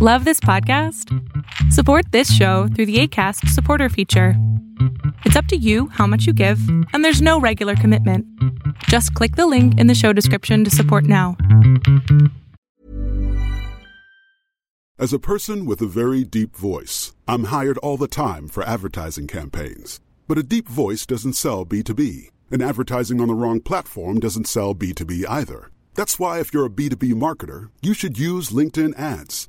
Love this podcast? Support this show through the ACAST supporter feature. It's up to you how much you give, and there's no regular commitment. Just click the link in the show description to support now. As a person with a very deep voice, I'm hired all the time for advertising campaigns. But a deep voice doesn't sell B2B, and advertising on the wrong platform doesn't sell B2B either. That's why, if you're a B2B marketer, you should use LinkedIn ads.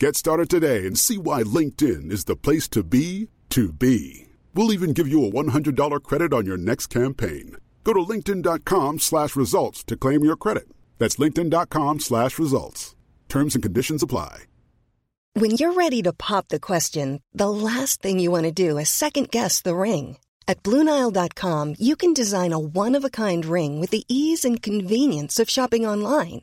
Get started today and see why LinkedIn is the place to be to be. We'll even give you a $100 credit on your next campaign. Go to linkedin.com slash results to claim your credit. That's linkedin.com slash results. Terms and conditions apply. When you're ready to pop the question, the last thing you want to do is second guess the ring. At Bluenile.com, you can design a one-of-a-kind ring with the ease and convenience of shopping online.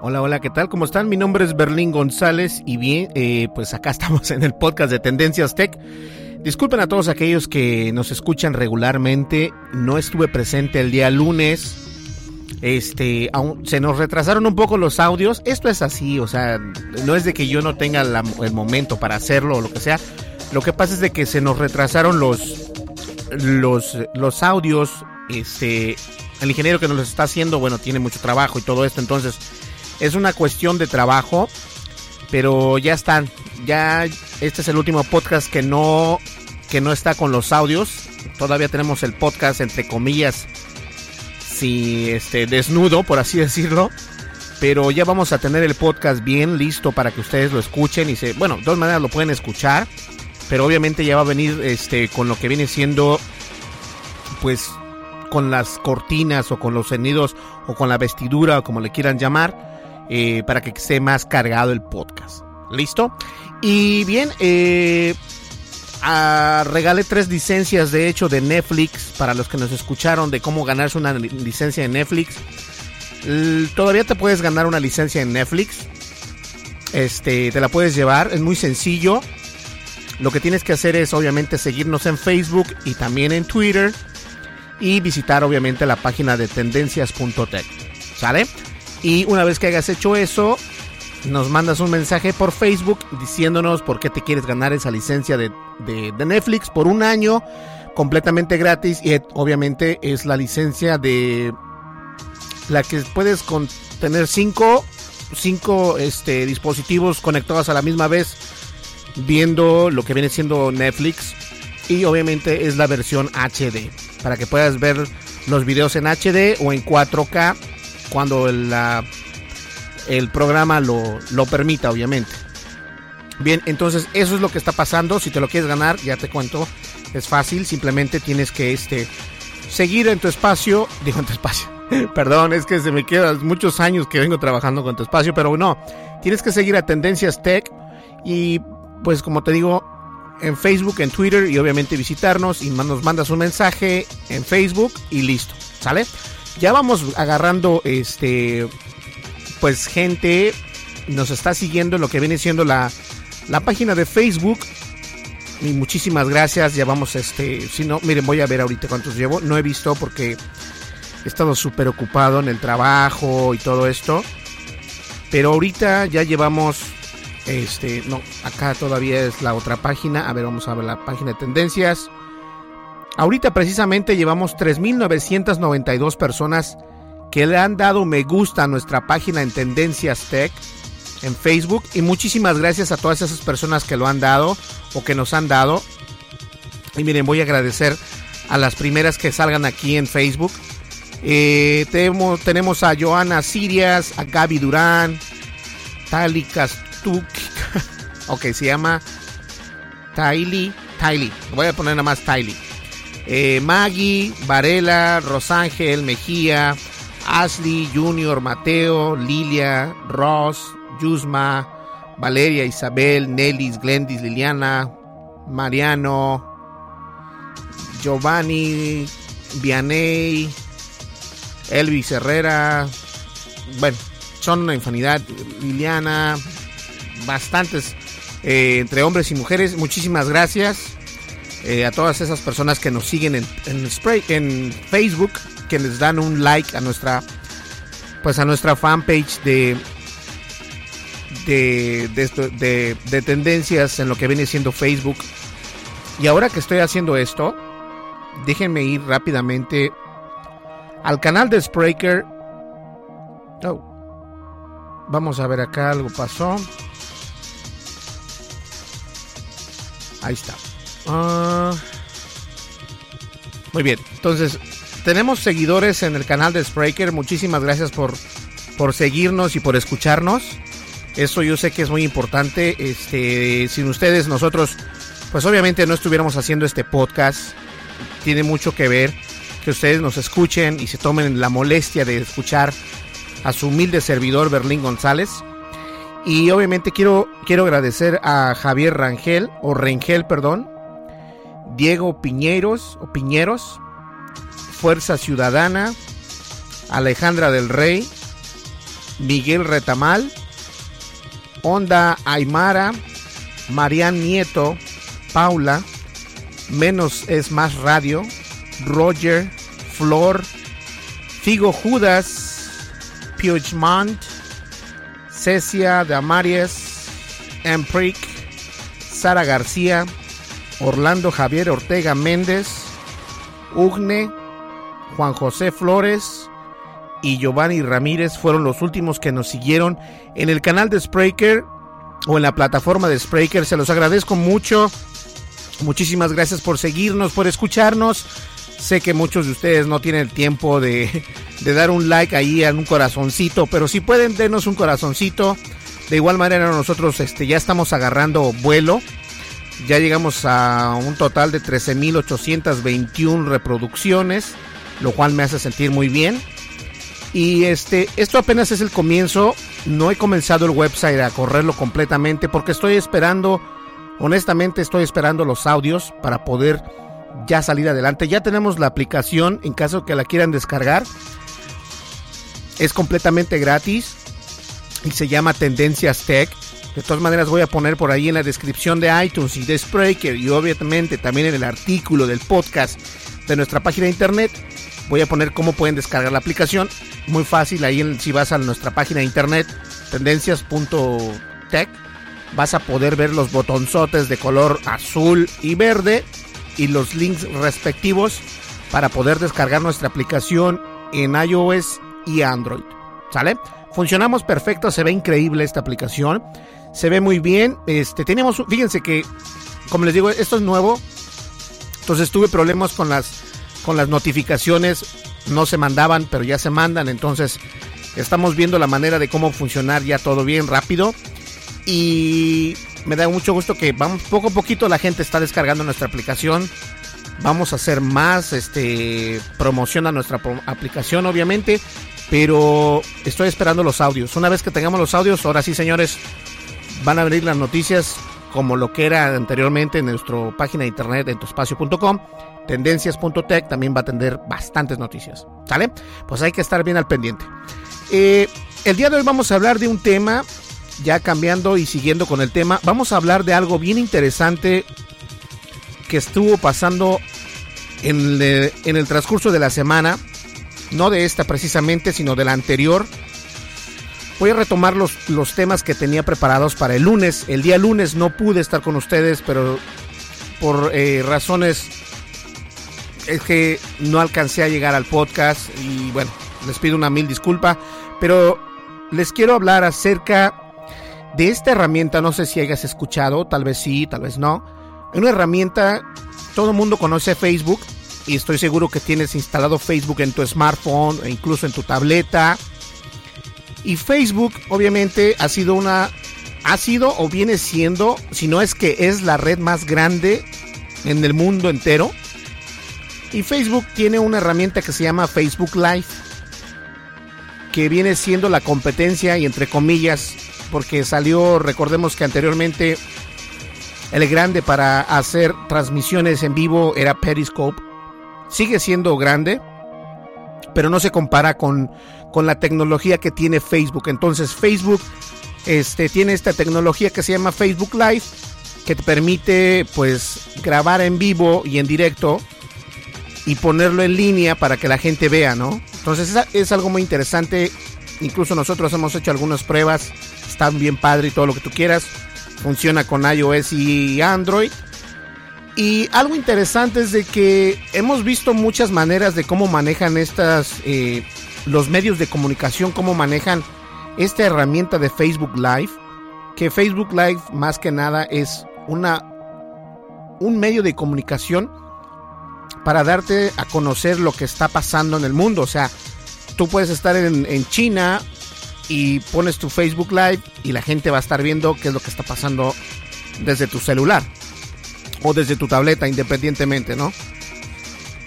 Hola, hola, ¿qué tal? ¿Cómo están? Mi nombre es Berlín González y bien, eh, pues acá estamos en el podcast de Tendencias Tech. Disculpen a todos aquellos que nos escuchan regularmente. No estuve presente el día lunes. Este, aún, se nos retrasaron un poco los audios. Esto es así, o sea, no es de que yo no tenga el momento para hacerlo o lo que sea. Lo que pasa es de que se nos retrasaron los, los, los audios. Este, el ingeniero que nos los está haciendo, bueno, tiene mucho trabajo y todo esto, entonces es una cuestión de trabajo, pero ya están. Ya este es el último podcast que no que no está con los audios. Todavía tenemos el podcast entre comillas si este desnudo, por así decirlo. Pero ya vamos a tener el podcast bien listo para que ustedes lo escuchen y se, bueno, de todas maneras lo pueden escuchar, pero obviamente ya va a venir este con lo que viene siendo pues con las cortinas o con los sonidos o con la vestidura o como le quieran llamar eh, para que esté más cargado el podcast. ¿Listo? Y bien, eh, regalé tres licencias de hecho de Netflix para los que nos escucharon de cómo ganarse una licencia de Netflix. todavía te puedes ganar una licencia en Netflix. Este, te la puedes llevar, es muy sencillo. Lo que tienes que hacer es obviamente seguirnos en Facebook y también en Twitter y visitar obviamente la página de tendencias.tech. ¿Sale? Y una vez que hayas hecho eso, nos mandas un mensaje por Facebook diciéndonos por qué te quieres ganar esa licencia de, Netflix por un año completamente gratis. Y obviamente es la licencia de la que puedes tener cinco, cinco este, dispositivos conectados a la misma vez viendo lo que viene siendo Netflix. Y obviamente es la versión HD para que puedas ver los videos en HD o en 4K cuando el, programa lo, lo permita, obviamente. Bien, entonces eso es lo que está pasando. Si te lo quieres ganar, ya te cuento. Es fácil, simplemente tienes que este, seguir en tu espacio. Digo en tu espacio. Perdón, es que se me quedan muchos años que vengo trabajando con tu espacio, pero no. Tienes que seguir a Tendencias Tech y pues como te digo, en Facebook, en Twitter y obviamente visitarnos y nos mandas un mensaje en Facebook y listo, ¿sale? Ya vamos agarrando este pues gente. Nos está siguiendo en lo que viene siendo la, la página de Facebook. Y muchísimas gracias. Ya vamos este si no miren voy a ver ahorita cuántos llevo. No he visto porque he estado súper ocupado en el trabajo y todo esto. Pero ahorita ya llevamos este no acá todavía es la otra página. A ver vamos a ver la página de tendencias Ahorita precisamente llevamos 3.992 personas que le han dado me gusta a nuestra página en Tendencias Tech en Facebook y muchísimas gracias a todas esas personas que lo han dado o que nos han dado. Y miren, voy a agradecer a las primeras que salgan aquí en Facebook. Eh, tenemos, tenemos a Joana Sirias, a Gaby Durán, Tali Kastuk. ok, se llama Tylee. Tylee. Voy a poner nada más Tylee. Eh, Maggie, Varela, Rosángel, Mejía, Ashley, Junior, Mateo, Lilia, Ross, Yusma, Valeria, Isabel, Nelis, Glendis, Liliana, Mariano, Giovanni, Vianey, Elvis Herrera, bueno, son una infinidad, Liliana, bastantes eh, entre hombres y mujeres. Muchísimas gracias eh, a todas esas personas que nos siguen en, en, Facebook, que les dan un like a nuestra, pues a nuestra fanpage de de, de, de, tendencias en lo que viene siendo Facebook. Y ahora que estoy haciendo esto, déjenme ir rápidamente al canal de Spreaker. Oh. Vamos a ver acá, algo pasó. Ahí está. Ah. muy bien, entonces tenemos seguidores en el canal de Spreaker. Muchísimas gracias por, por seguirnos y por escucharnos. Eso yo sé que es muy importante. Este, sin ustedes nosotros, pues obviamente no estuviéramos haciendo este podcast. Tiene mucho que ver que ustedes nos escuchen y se tomen la molestia de escuchar a su humilde servidor Berlín González. Y obviamente quiero, quiero agradecer a Javier Rangel, o Rengel, perdón, Diego Piñeros, o Piñeros, Fuerza Ciudadana, Alejandra del Rey, Miguel Retamal, Onda Aymara, Marian Nieto, Paula, Menos es Más Radio, Roger, Flor, Figo Judas, Puigmont, Cecia de Amaries, Emprick, Sara García, Orlando Javier Ortega Méndez, Ugne, Juan José Flores, y Giovanni Ramírez fueron los últimos que nos siguieron en el canal de Spreaker o en la plataforma de Spreaker. Se los agradezco mucho. Muchísimas gracias por seguirnos, por escucharnos. Sé que muchos de ustedes no tienen el tiempo de, de dar un like ahí en un corazoncito, pero si pueden, denos un corazoncito. De igual manera nosotros este, ya estamos agarrando vuelo. Ya llegamos a un total de 13.821 reproducciones, lo cual me hace sentir muy bien. Y este, esto apenas es el comienzo. No he comenzado el website a correrlo completamente porque estoy esperando, honestamente estoy esperando los audios para poder ya salir adelante. Ya tenemos la aplicación en caso que la quieran descargar. Es completamente gratis y se llama Tendencias Tech. De todas maneras voy a poner por ahí en la descripción de iTunes y de Spreaker y obviamente también en el artículo del podcast de nuestra página de internet voy a poner cómo pueden descargar la aplicación. Muy fácil, ahí si vas a nuestra página de internet, tendencias.tech, vas a poder ver los botonzotes de color azul y verde y los links respectivos para poder descargar nuestra aplicación en iOS y Android. ¿Sale? Funcionamos perfecto, se ve increíble esta aplicación. Se ve muy bien. Este, tenemos, fíjense que, como les digo, esto es nuevo. Entonces tuve problemas con las con las notificaciones no se mandaban, pero ya se mandan. Entonces estamos viendo la manera de cómo funcionar ya todo bien rápido. Y me da mucho gusto que poco a poquito la gente está descargando nuestra aplicación. Vamos a hacer más este promoción a nuestra aplicación, obviamente. Pero estoy esperando los audios. Una vez que tengamos los audios, ahora sí, señores, van a venir las noticias como lo que era anteriormente en nuestra página de internet en tuespacio.com tendencias.tech también va a tener bastantes noticias. ¿Sale? Pues hay que estar bien al pendiente. Eh, el día de hoy vamos a hablar de un tema, ya cambiando y siguiendo con el tema, vamos a hablar de algo bien interesante que estuvo pasando en el, en el transcurso de la semana, no de esta precisamente, sino de la anterior. Voy a retomar los, los temas que tenía preparados para el lunes. El día lunes no pude estar con ustedes, pero por eh, razones es que no alcancé a llegar al podcast y bueno, les pido una mil disculpa, pero les quiero hablar acerca de esta herramienta, no sé si hayas escuchado, tal vez sí, tal vez no. Una herramienta todo el mundo conoce Facebook y estoy seguro que tienes instalado Facebook en tu smartphone e incluso en tu tableta. Y Facebook obviamente ha sido una ha sido o viene siendo, si no es que es la red más grande en el mundo entero. Y Facebook tiene una herramienta que se llama Facebook Live, que viene siendo la competencia y entre comillas, porque salió, recordemos que anteriormente el grande para hacer transmisiones en vivo era Periscope. Sigue siendo grande, pero no se compara con, con la tecnología que tiene Facebook. Entonces Facebook este, tiene esta tecnología que se llama Facebook Live, que te permite pues grabar en vivo y en directo y ponerlo en línea para que la gente vea, ¿no? Entonces es, algo muy interesante. Incluso nosotros hemos hecho algunas pruebas. Están bien padre y todo lo que tú quieras. Funciona con iOS y Android. Y algo interesante es de que hemos visto muchas maneras de cómo manejan estas eh, los medios de comunicación, cómo manejan esta herramienta de Facebook Live, que Facebook Live más que nada es una un medio de comunicación para darte a conocer lo que está pasando en el mundo. O sea, tú puedes estar en, China y pones tu Facebook Live y la gente va a estar viendo qué es lo que está pasando desde tu celular o desde tu tableta, independientemente, ¿no?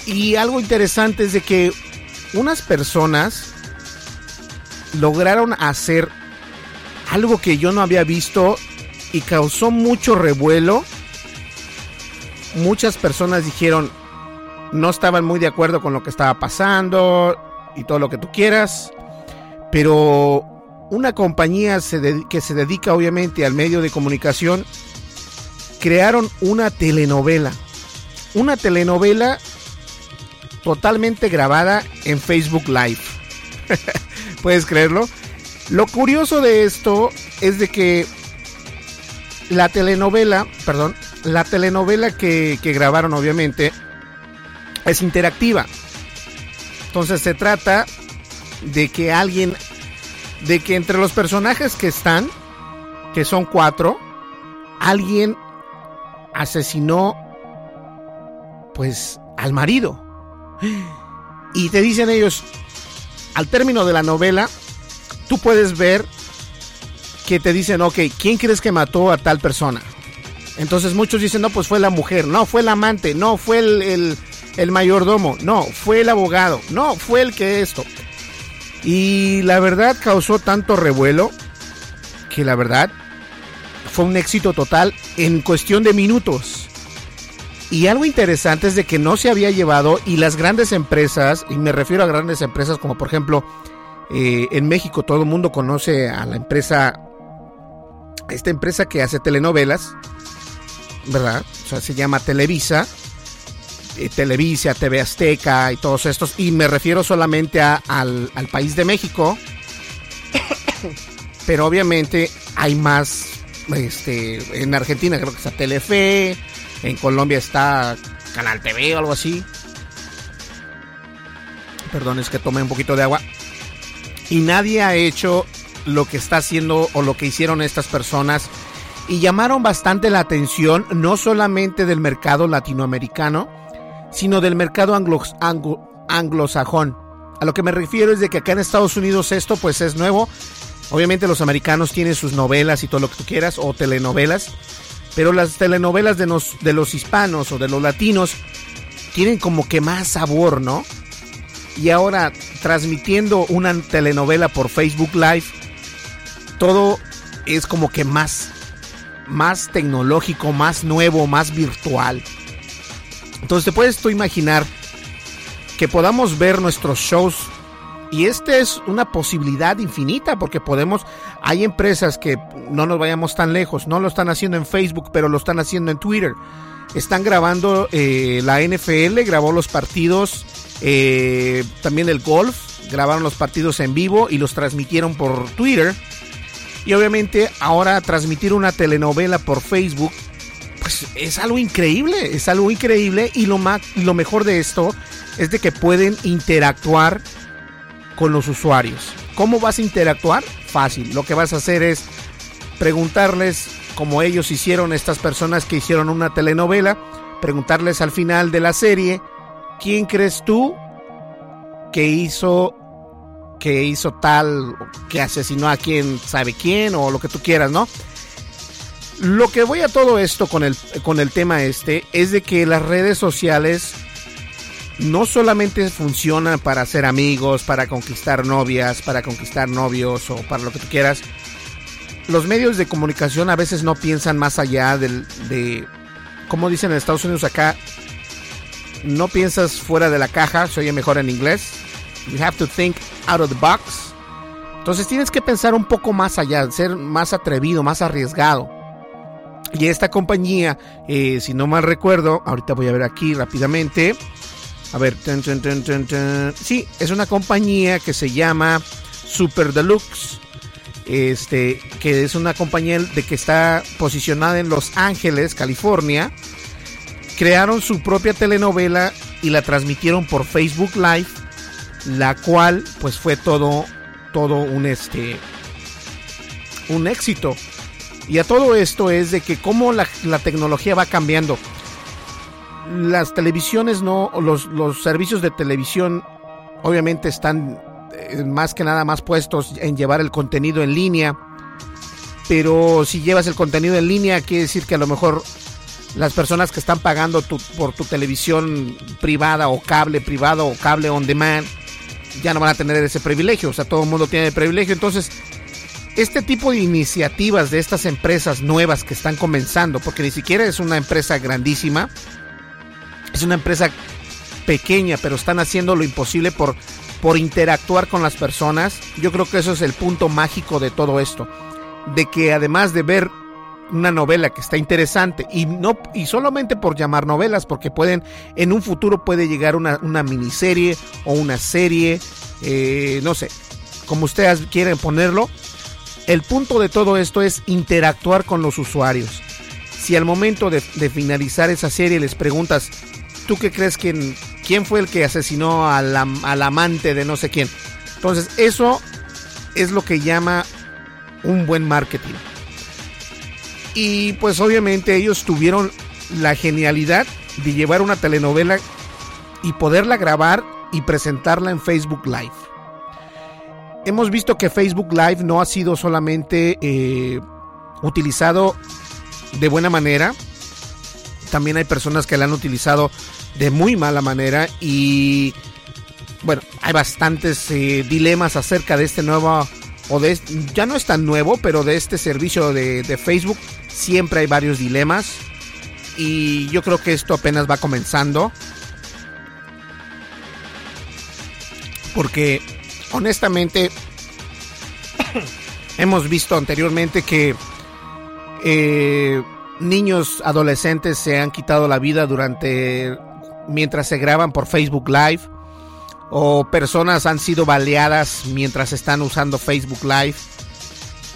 Y algo interesante es de que unas personas lograron hacer algo que yo no había visto y causó mucho revuelo. Muchas personas dijeron, no estaban muy de acuerdo con lo que estaba pasando y todo lo que tú quieras, pero una compañía que se dedica obviamente al medio de comunicación crearon una telenovela. Una telenovela totalmente grabada en Facebook Live. ¿Puedes creerlo? Lo curioso de esto es de que la telenovela, perdón, la telenovela que, que grabaron obviamente es interactiva. Entonces se trata de que alguien, de que entre los personajes que están, que son cuatro, alguien asesinó pues al marido. Y te dicen ellos, al término de la novela, tú puedes ver que te dicen, ok, ¿quién crees que mató a tal persona? Entonces muchos dicen, no, pues fue la mujer, no, fue el amante, no, fue el, el, mayordomo, no, fue el abogado, no, fue el que esto. Y la verdad causó tanto revuelo que la verdad fue un éxito total en cuestión de minutos. Y algo interesante es de que no se había llevado y las grandes empresas, y me refiero a grandes empresas como por ejemplo eh, en México todo el mundo conoce a la empresa, esta empresa que hace telenovelas, ¿verdad? O sea, se llama Televisa, eh, Televisa, TV Azteca y todos estos, y me refiero solamente al, al país de México, pero obviamente hay más, este, en Argentina creo que está Telefe, en Colombia está Canal TV o algo así. Perdón, es que tomé un poquito de agua. Y nadie ha hecho lo que está haciendo o lo que hicieron estas personas. Y llamaron bastante la atención, no solamente del mercado latinoamericano, sino del mercado anglo, anglosajón. A lo que me refiero es de que acá en Estados Unidos esto pues es nuevo. Obviamente los americanos tienen sus novelas y todo lo que tú quieras, o telenovelas. Pero las telenovelas de los, de los hispanos o de los latinos tienen como que más sabor, ¿no? Y ahora transmitiendo una telenovela por Facebook Live, todo es como que más, más tecnológico, más nuevo, más virtual. Entonces te puedes tú imaginar que podamos ver nuestros shows y esta es una posibilidad infinita porque podemos, hay empresas que no nos vayamos tan lejos, no lo están haciendo en Facebook, pero lo están haciendo en Twitter. Están grabando eh, la NFL, grabó los partidos, eh, también el golf, grabaron los partidos en vivo y los transmitieron por Twitter. Y obviamente ahora transmitir una telenovela por Facebook, pues es algo increíble, es algo increíble y lo, más, lo mejor de esto es de que pueden interactuar con los usuarios. ¿Cómo vas a interactuar? Fácil. Lo que vas a hacer es preguntarles, como ellos hicieron, estas personas que hicieron una telenovela, preguntarles al final de la serie, ¿quién crees tú que hizo que hizo tal, que asesinó a quien sabe quién o lo que tú quieras, ¿no? Lo que voy a todo esto con el, con el tema este es de que las redes sociales no solamente funcionan para ser amigos, para conquistar novias, para conquistar novios o para lo que tú quieras. Los medios de comunicación a veces no piensan más allá de, como dicen en Estados Unidos acá, no piensas fuera de la caja, se oye mejor en inglés. You have to think out of the box. Entonces tienes que pensar un poco más allá, ser más atrevido, más arriesgado. Y esta compañía, eh, si no mal recuerdo, ahorita voy a ver aquí rápidamente. A ver, sí, es una compañía que se llama Super Deluxe. Este, que es una compañía de que está posicionada en Los Ángeles, California. Crearon su propia telenovela y la transmitieron por Facebook Live, la cual pues fue todo todo un este un éxito. Y a todo esto es de que cómo la, la tecnología va cambiando las televisiones no, los, los servicios de televisión obviamente están eh, más que nada más puestos en llevar el contenido en línea. Pero si llevas el contenido en línea, quiere decir que a lo mejor las personas que están pagando por tu televisión privada o cable privado o cable on demand ya no van a tener ese privilegio. O sea, todo el mundo tiene el privilegio. Entonces, este tipo de iniciativas de estas empresas nuevas que están comenzando, porque ni siquiera es una empresa grandísima, es una empresa pequeña, pero están haciendo lo imposible por, por interactuar con las personas. Yo creo que eso es el punto mágico de todo esto. De que además de ver una novela que está interesante y no y solamente por llamar novelas porque pueden en un futuro puede llegar una, una miniserie o una serie eh, no sé como ustedes quieren ponerlo el punto de todo esto es interactuar con los usuarios si al momento de, de finalizar esa serie les preguntas ¿tú qué crees que quién fue el que asesinó al, al amante de no sé quién? Entonces, eso es lo que llama un buen marketing. Y pues obviamente ellos tuvieron la genialidad de llevar una telenovela y poderla grabar y presentarla en Facebook Live. Hemos visto que Facebook Live no ha sido solamente eh, utilizado de buena manera, también hay personas que la han utilizado de muy mala manera y bueno, hay bastantes eh, dilemas acerca de este nuevo o de ya no es tan nuevo, pero de este servicio de, de Facebook siempre hay varios dilemas y yo creo que esto apenas va comenzando. Porque honestamente hemos visto anteriormente que eh, niños adolescentes se han quitado la vida durante mientras se graban por Facebook Live o personas han sido baleadas mientras están usando Facebook Live.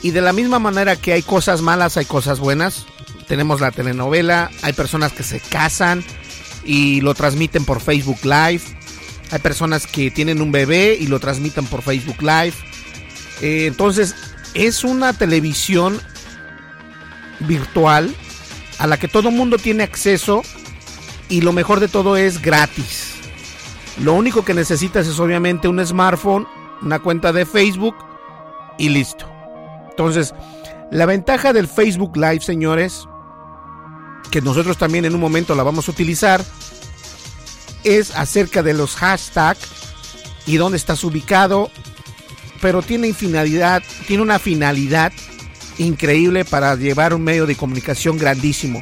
Y de la misma manera que hay cosas malas, hay cosas buenas. Tenemos la telenovela, hay personas que se casan y lo transmiten por Facebook Live. Hay personas que tienen un bebé y lo transmiten por Facebook Live. Eh, entonces, es una televisión virtual a la que todo mundo tiene acceso y lo mejor de todo es gratis. Lo único que necesitas es obviamente un smartphone, una cuenta de Facebook y listo. Entonces, la ventaja del Facebook Live, señores, que nosotros también en un momento la vamos a utilizar, es acerca de los hashtags y dónde estás ubicado, pero tiene finalidad, tiene una finalidad increíble para llevar un medio de comunicación grandísimo.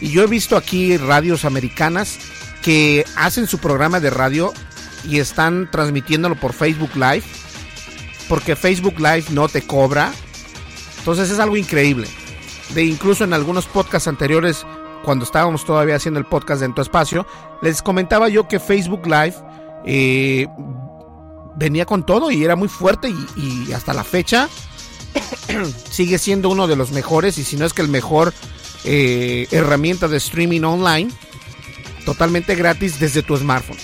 Y yo he visto aquí radios americanas que hacen su programa de radio y están transmitiéndolo por Facebook Live, porque Facebook Live no te cobra. Entonces es algo increíble. De incluso en algunos podcasts anteriores, cuando estábamos todavía haciendo el podcast de En tu espacio, les comentaba yo que Facebook Live eh, venía con todo y era muy fuerte y hasta la fecha sigue siendo uno de los mejores y si no es que el mejor eh, herramienta de streaming online totalmente gratis desde tu smartphone.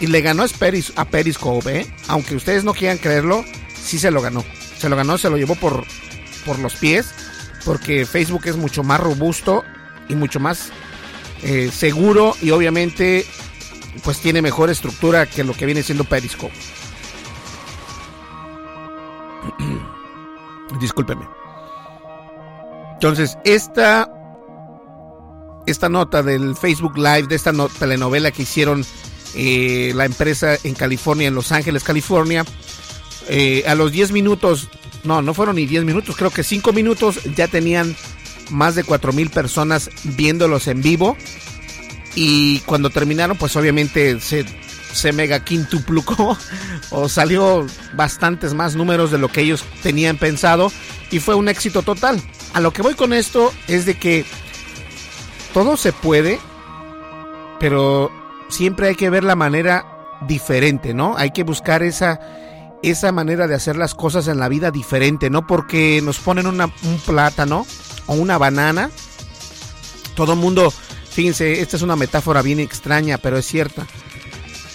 Y le ganó a Periscope, ¿eh? aunque ustedes no quieran creerlo, sí se lo ganó. Se lo ganó, se lo llevó por, por los pies, porque Facebook es mucho más robusto y mucho más eh, seguro y obviamente pues tiene mejor estructura que lo que viene siendo Periscope. Discúlpeme. Entonces, esta esta nota del Facebook Live, de esta telenovela que hicieron eh, la empresa en California, en Los Ángeles, California, eh, a los 10 minutos, no, no fueron ni 10 minutos, creo que 5 minutos ya tenían más de 4 mil personas viéndolos en vivo. Y cuando terminaron, pues obviamente se, se mega quintuplicó o salió bastantes más números de lo que ellos tenían pensado y fue un éxito total. A lo que voy con esto es de que todo se puede, pero siempre hay que ver la manera diferente, ¿no? Hay que buscar esa, esa manera de hacer las cosas en la vida diferente, ¿no? Porque nos ponen un plátano o una banana. Todo mundo, fíjense, esta es una metáfora bien extraña, pero es cierta.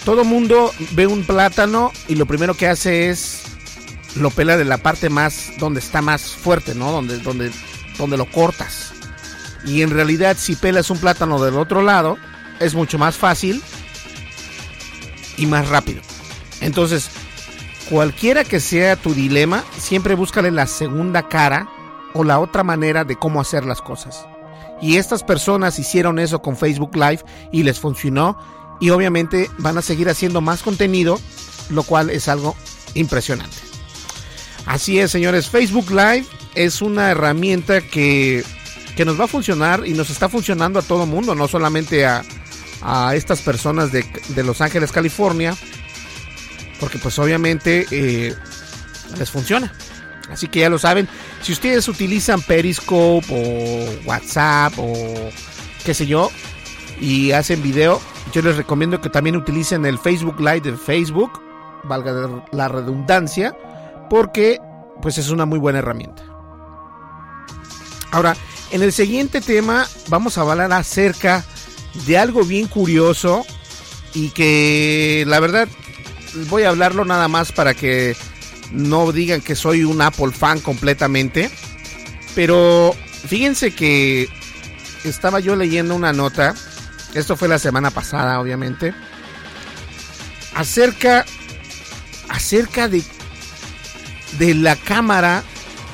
Todo mundo ve un plátano y lo primero que hace es lo pela de la parte más donde está más fuerte, ¿no? Donde, donde, donde lo cortas. Y en realidad si pelas un plátano del otro lado, es mucho más fácil y más rápido. Entonces, cualquiera que sea tu dilema, siempre búscale la segunda cara o la otra manera de cómo hacer las cosas. Y estas personas hicieron eso con Facebook Live y les funcionó y obviamente van a seguir haciendo más contenido, lo cual es algo impresionante. Así es, señores, Facebook Live es una herramienta que que nos va a funcionar y nos está funcionando a todo mundo, no solamente a, estas personas de, Los Ángeles, California, porque pues obviamente eh, les funciona. Así que ya lo saben, si ustedes utilizan Periscope o WhatsApp o qué sé yo, y hacen video, yo les recomiendo que también utilicen el Facebook Live de Facebook, valga la redundancia, porque pues es una muy buena herramienta. Ahora, en el siguiente tema vamos a hablar acerca de algo bien curioso y que la verdad voy a hablarlo nada más para que no digan que soy un Apple fan completamente. Pero fíjense que estaba yo leyendo una nota, esto fue la semana pasada obviamente, acerca acerca de de la cámara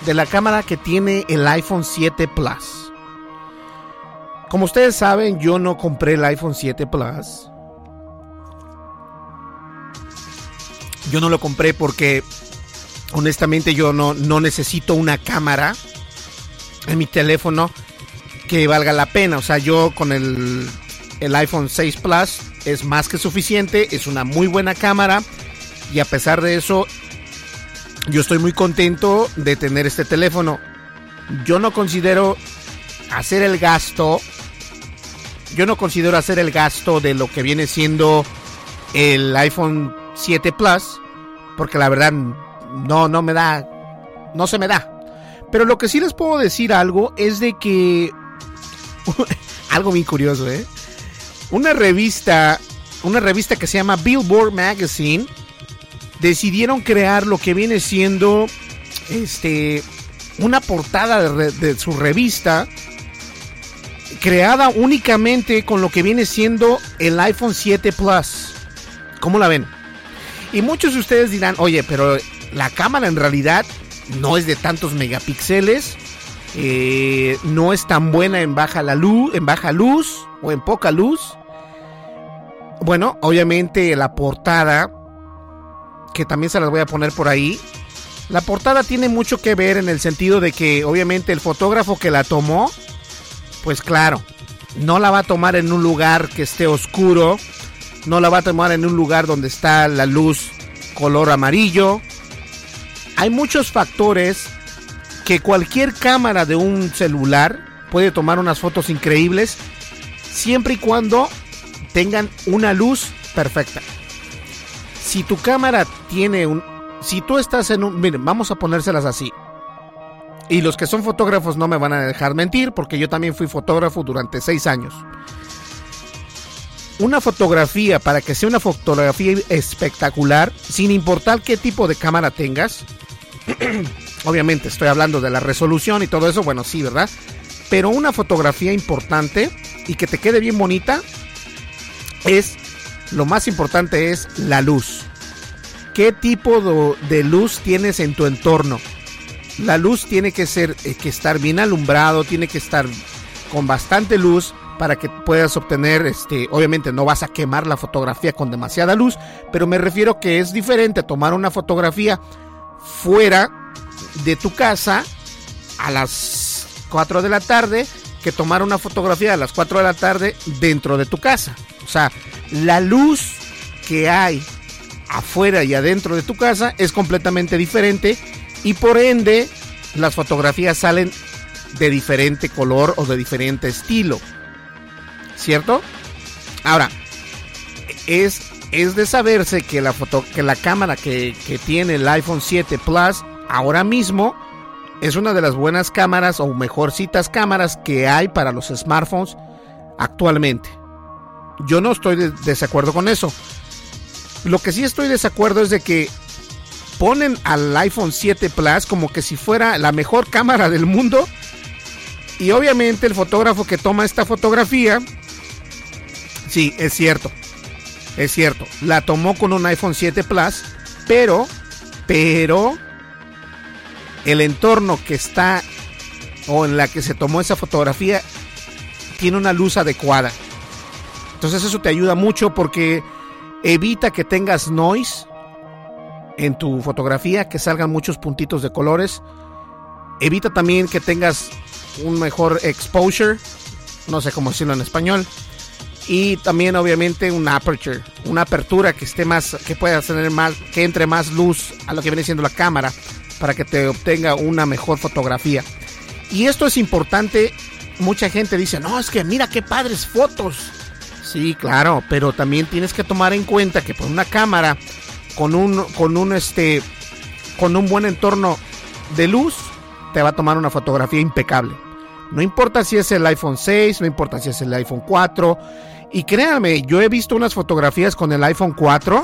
de la cámara que tiene el iPhone 7 Plus. Como ustedes saben, yo no compré el iPhone 7 Plus. Yo no lo compré porque honestamente yo no, no necesito una cámara en mi teléfono que valga la pena. O sea, yo con el, el iPhone 6 Plus es más que suficiente, es una muy buena cámara y a pesar de eso yo estoy muy contento de tener este teléfono. Yo no considero hacer el gasto. Yo no considero hacer el gasto de lo que viene siendo el iPhone 7 Plus. Porque la verdad no, no me da. No se me da. Pero lo que sí les puedo decir algo es de que. algo muy curioso, ¿eh? Una revista. Una revista que se llama Billboard Magazine decidieron crear lo que viene siendo este una portada de, su revista creada únicamente con lo que viene siendo el iPhone 7 Plus. ¿Cómo la ven? Y muchos de ustedes dirán, oye, pero la cámara en realidad no es de tantos megapíxeles, eh, no es tan buena en baja la luz, en baja luz o en poca luz. Bueno, obviamente la portada que también se las voy a poner por ahí. La portada tiene mucho que ver en el sentido de que obviamente el fotógrafo que la tomó, pues claro, no la va a tomar en un lugar que esté oscuro, no la va a tomar en un lugar donde está la luz color amarillo. Hay muchos factores que cualquier cámara de un celular puede tomar unas fotos increíbles siempre y cuando tengan una luz perfecta si tu cámara tiene un... Si tú estás en un... Miren, vamos a ponérselas así. Y los que son fotógrafos no me van a dejar mentir porque yo también fui fotógrafo durante seis años. Una fotografía, para que sea una fotografía espectacular, sin importar qué tipo de cámara tengas, obviamente estoy hablando de la resolución y todo eso, bueno, sí, ¿verdad? Pero una fotografía importante y que te quede bien bonita es, lo más importante es la luz. ¿Qué tipo de, luz tienes en tu entorno? La luz tiene que ser, eh, que estar bien alumbrado, tiene que estar con bastante luz para que puedas obtener, este, obviamente no vas a quemar la fotografía con demasiada luz, pero me refiero que es diferente tomar una fotografía fuera de tu casa a las 4 de la tarde que tomar una fotografía a las 4 de la tarde dentro de tu casa. O sea, la luz que hay afuera y adentro de tu casa es completamente diferente y por ende las fotografías salen de diferente color o de diferente estilo. ¿Cierto? Ahora, es, es de saberse que la, foto, que la cámara que, que tiene el iPhone 7 Plus ahora mismo es una de las buenas cámaras o mejorcitas cámaras que hay para los smartphones actualmente. Yo no estoy de desacuerdo con eso. Lo que sí estoy de desacuerdo es de que ponen al iPhone 7 Plus como que si fuera la mejor cámara del mundo. Y obviamente el fotógrafo que toma esta fotografía, sí, es cierto, es cierto, la tomó con un iPhone 7 Plus, pero, pero, el entorno que está o en la que se tomó esa fotografía tiene una luz adecuada. Entonces eso te ayuda mucho porque evita que tengas noise en tu fotografía, que salgan muchos puntitos de colores. Evita también que tengas un mejor exposure, no sé cómo decirlo en español. Y también obviamente un aperture, una apertura que esté más, que pueda tener más, que entre más luz a lo que viene siendo la cámara para que te obtenga una mejor fotografía. Y esto es importante, mucha gente dice, no, es que mira qué padres fotos. Sí, claro, pero también tienes que tomar en cuenta que por una cámara con un, con un, este, con un buen entorno de luz, te va a tomar una fotografía impecable. No importa si es el iPhone 6, no importa si es el iPhone 4. Y créanme, yo he visto unas fotografías con el iPhone 4,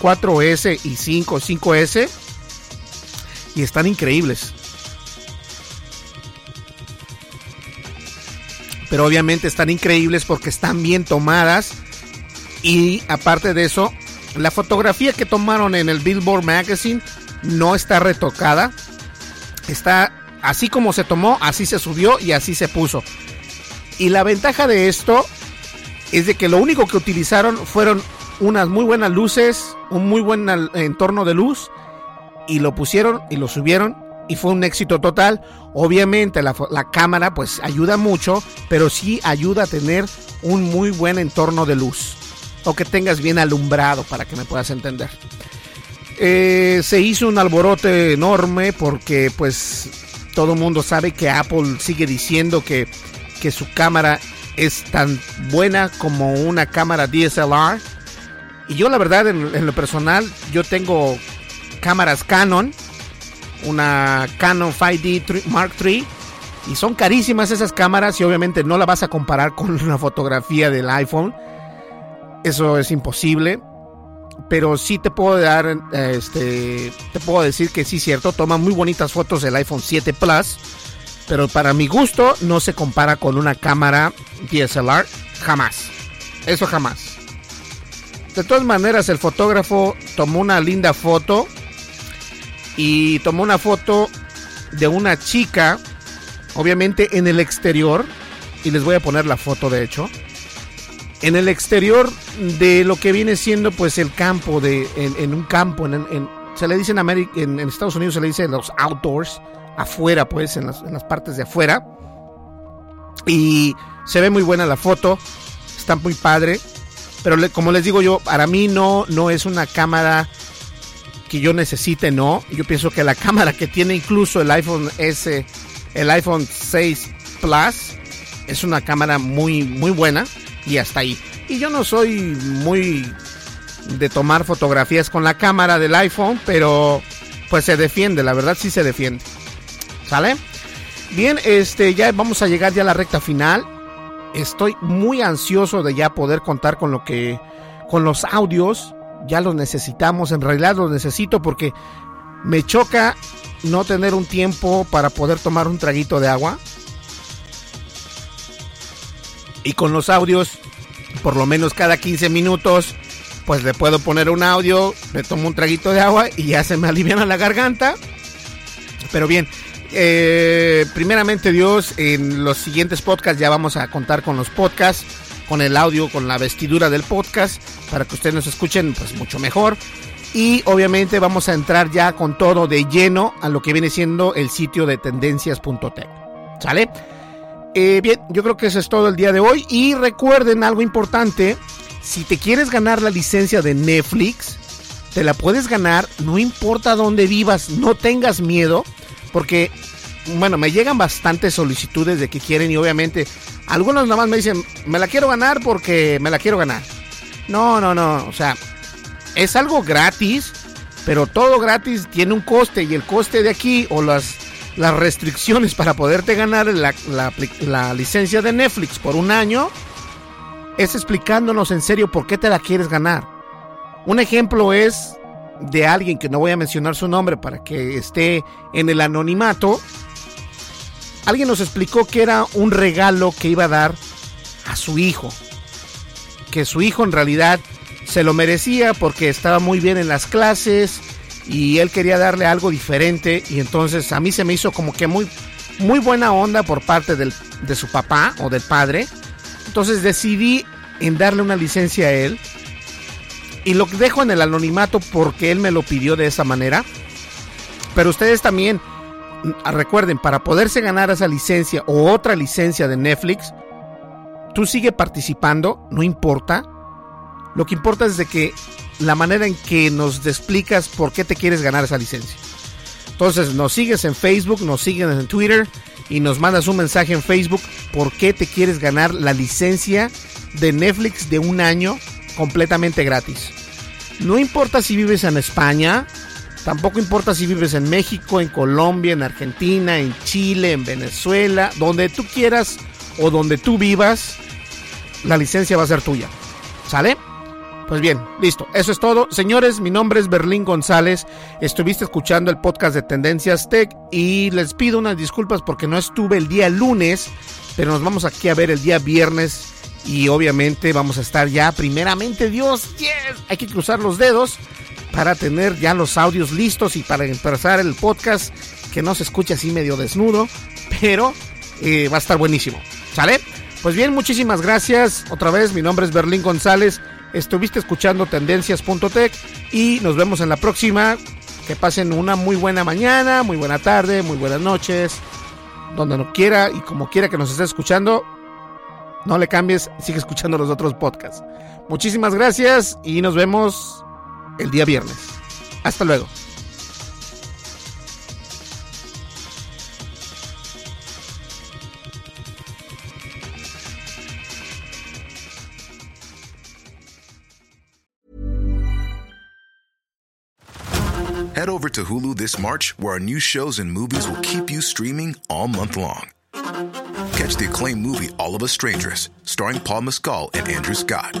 4S y 5, 5S. Están increíbles. Pero obviamente están increíbles porque están bien tomadas. Y aparte de eso, la fotografía que tomaron en el Billboard Magazine no está retocada. Está así como se tomó, así se subió y así se puso. Y la ventaja de esto es de que lo único que utilizaron fueron unas muy buenas luces, un muy buen entorno de luz y lo pusieron y lo subieron y fue un éxito total. Obviamente la, la, cámara pues ayuda mucho, pero sí ayuda a tener un muy buen entorno de luz o que tengas bien alumbrado para que me puedas entender. Eh, se hizo un alborote enorme porque pues todo el mundo sabe que Apple sigue diciendo que, que su cámara es tan buena como una cámara DSLR. Y yo la verdad en, lo personal yo tengo cámaras Canon, una Canon 5D Mark III. Y son carísimas esas cámaras y obviamente no la vas a comparar con una fotografía del iPhone. Eso es imposible. Pero sí te puedo dar, este, te puedo decir que sí, cierto, toma muy bonitas fotos el iPhone 7 Plus. Pero para mi gusto no se compara con una cámara DSLR. Jamás. Eso jamás. De todas maneras, el fotógrafo tomó una linda foto. Y tomó una foto de una chica. Obviamente en el exterior. Y les voy a poner la foto de hecho en el exterior de lo que viene siendo pues el campo de en, un campo en, se le dice en en, Estados Unidos se le dice los outdoors afuera pues en las, en las, partes de afuera y se ve muy buena la foto está muy padre pero como les digo yo para mí no no es una cámara que yo necesite no yo pienso que la cámara que tiene incluso el iPhone S el iPhone 6 Plus es una cámara muy muy buena y hasta ahí. Y yo no soy muy de tomar fotografías con la cámara del iPhone, pero pues se defiende, la verdad sí se defiende. ¿Sale? Bien, este ya vamos a llegar ya a la recta final. Estoy muy ansioso de ya poder contar con lo que con los audios, ya los necesitamos, en realidad los necesito porque me choca no tener un tiempo para poder tomar un traguito de agua Y con los audios, por lo menos cada 15 minutos, pues le puedo poner un audio, le tomo un traguito de agua y ya se me aliviana la garganta. Pero bien, eh, primeramente Dios, en los siguientes podcasts ya vamos a contar con los podcasts, con el audio, con la vestidura del podcast, para que ustedes nos escuchen pues mucho mejor. Y obviamente vamos a entrar ya con todo de lleno a lo que viene siendo el sitio de tendencias.tech. ¿Sale? Eh, bien, yo creo que eso es todo el día de hoy. Y recuerden algo importante, si te quieres ganar la licencia de Netflix, te la puedes ganar, no importa dónde vivas, no tengas miedo, porque, bueno, me llegan bastantes solicitudes de que quieren y obviamente algunos nada más me dicen, me la quiero ganar porque me la quiero ganar. No, no, no, o sea, es algo gratis, pero todo gratis tiene un coste y el coste de aquí o las, las restricciones para poderte ganar la, la licencia de Netflix por un año es explicándonos en serio por qué te la quieres ganar. Un ejemplo es de alguien que no voy a mencionar su nombre para que esté en el anonimato. Alguien nos explicó que era un regalo que iba a dar a su hijo. Que su hijo en realidad se lo merecía porque estaba muy bien en las clases y él quería darle algo diferente y entonces a mí se me hizo como que muy muy buena onda por parte del, de su papá o del padre. Entonces decidí en darle una licencia a él y lo dejo en el anonimato porque él me lo pidió de esa manera. Pero ustedes también recuerden, para poderse ganar esa licencia o otra licencia de Netflix, tú sigue participando, no importa. Lo que importa es de que la manera en que nos explicas por qué te quieres ganar esa licencia. Entonces nos sigues en Facebook, nos sigues en Twitter y nos mandas un mensaje en Facebook por qué te quieres ganar la licencia de Netflix de un año completamente gratis. No importa si vives en España, tampoco importa si vives en México, en Colombia, en Argentina, en Chile, en Venezuela, donde tú quieras o donde tú vivas, la licencia va a ser tuya. ¿Sale? Pues bien, listo. Eso es todo. Señores, mi nombre es Berlín González. Estuviste escuchando el podcast de Tendencias Tech y les pido unas disculpas porque no estuve el día lunes, pero nos vamos aquí a ver el día viernes y obviamente vamos a estar ya, primeramente Dios, yes, hay que cruzar los dedos para tener ya los audios listos y para empezar el podcast que no se escuche así medio desnudo, pero eh, va a estar buenísimo. ¿Sale? Pues bien, muchísimas gracias. Otra vez, mi nombre es Berlín González. Estuviste escuchando tendencias.tech y nos vemos en la próxima. Que pasen una muy buena mañana, muy buena tarde, muy buenas noches, donde no quiera y como quiera que nos esté escuchando. No le cambies, sigue escuchando los otros podcasts. Muchísimas gracias y nos vemos el día viernes. Hasta luego. Head over to Hulu this March, where our new shows and movies will keep you streaming all month long Catch the acclaimed movie All of Us Strangers, starring Paul Mescal and Andrew Scott.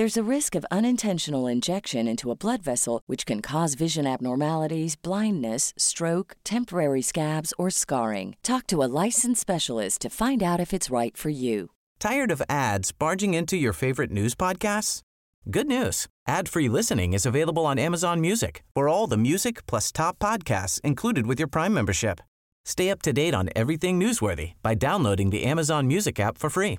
There's a risk of unintentional injection into a blood vessel, which can cause vision abnormalities, blindness, stroke, temporary scabs, or scarring. Talk to a licensed specialist to find out if it's right for you. Tired of ads barging into your favorite news podcasts? Good news. Ad-free listening is available on Amazon Music for all the music plus top podcasts included with your Prime membership. Stay up to date on everything newsworthy by downloading the Amazon Music app for free